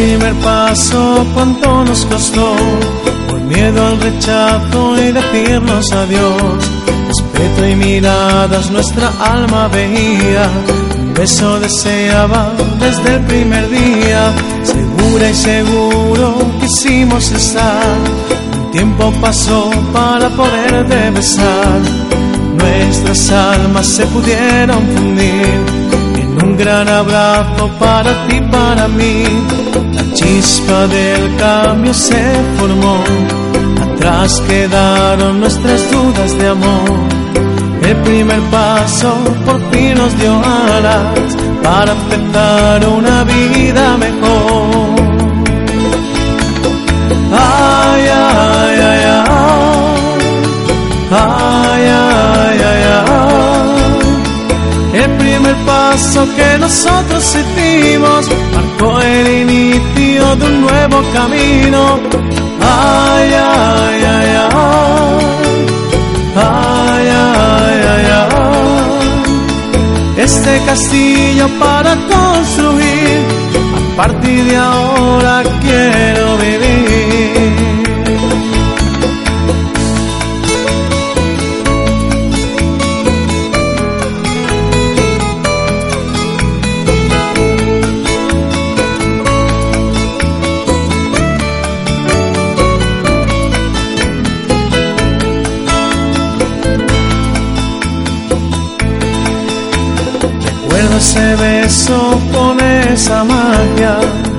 Primer paso cuánto nos costó, por miedo al rechazo y decirnos adiós. Respeto y miradas nuestra alma veía, un beso deseaba desde el primer día. Segura y seguro quisimos estar, un tiempo pasó para poder besar. Nuestras almas se pudieron fundir en un gran abrazo para ti, para mí. Del cambio se formó, atrás quedaron nuestras dudas de amor. El primer paso por fin nos dio alas para empezar una vida mejor. Ay, ay, ay, ay, ay, ay, ay, ay. El primer paso que nosotros hicimos marcó el inicio camino. Ay, ay, ay, ay, ay, ay, ay, ay. Este castillo para construir, a partir de ahora quiero vivir. Recuerdo ese beso con esa magia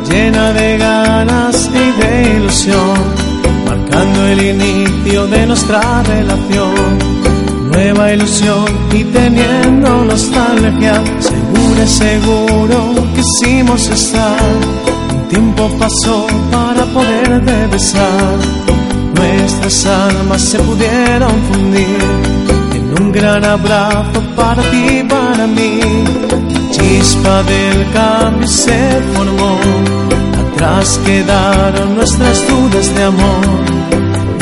llena de ganas y de ilusión, marcando el inicio de nuestra relación. Nueva ilusión y teniendo nostalgia, seguro seguro quisimos estar. Un tiempo pasó para poder besar, nuestras almas se pudieron fundir un gran abrazo para ti y para mí. Chispa del cambio se formó, atrás quedaron nuestras dudas de amor.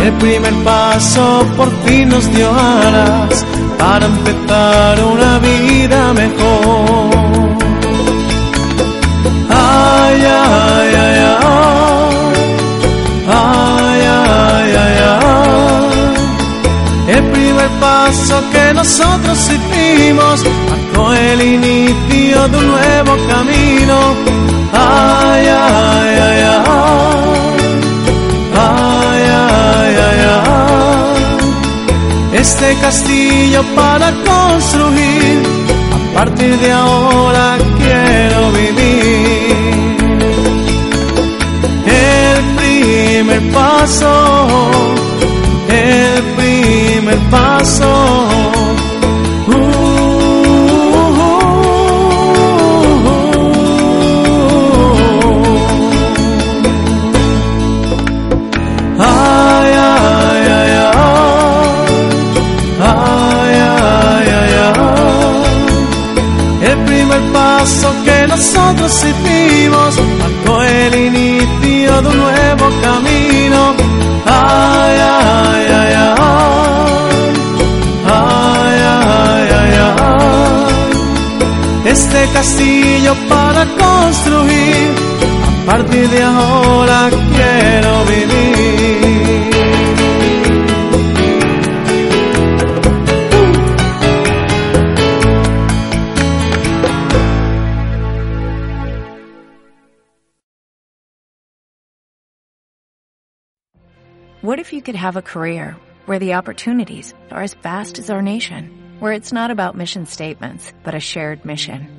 El primer paso por fin nos dio alas para empezar una vida mejor. Ay, ay, paso que nosotros hicimos marcó el inicio de un nuevo camino. Ay, ay, ay, ay. Ay, ay, ay, ay. Este castillo para construir, a partir de ahora quiero vivir. El primer paso, el primer paso. Para construir, a partir de ahora quiero vivir. What if you could have a career where the opportunities are as vast as our nation, where it's not about mission statements, but a shared mission.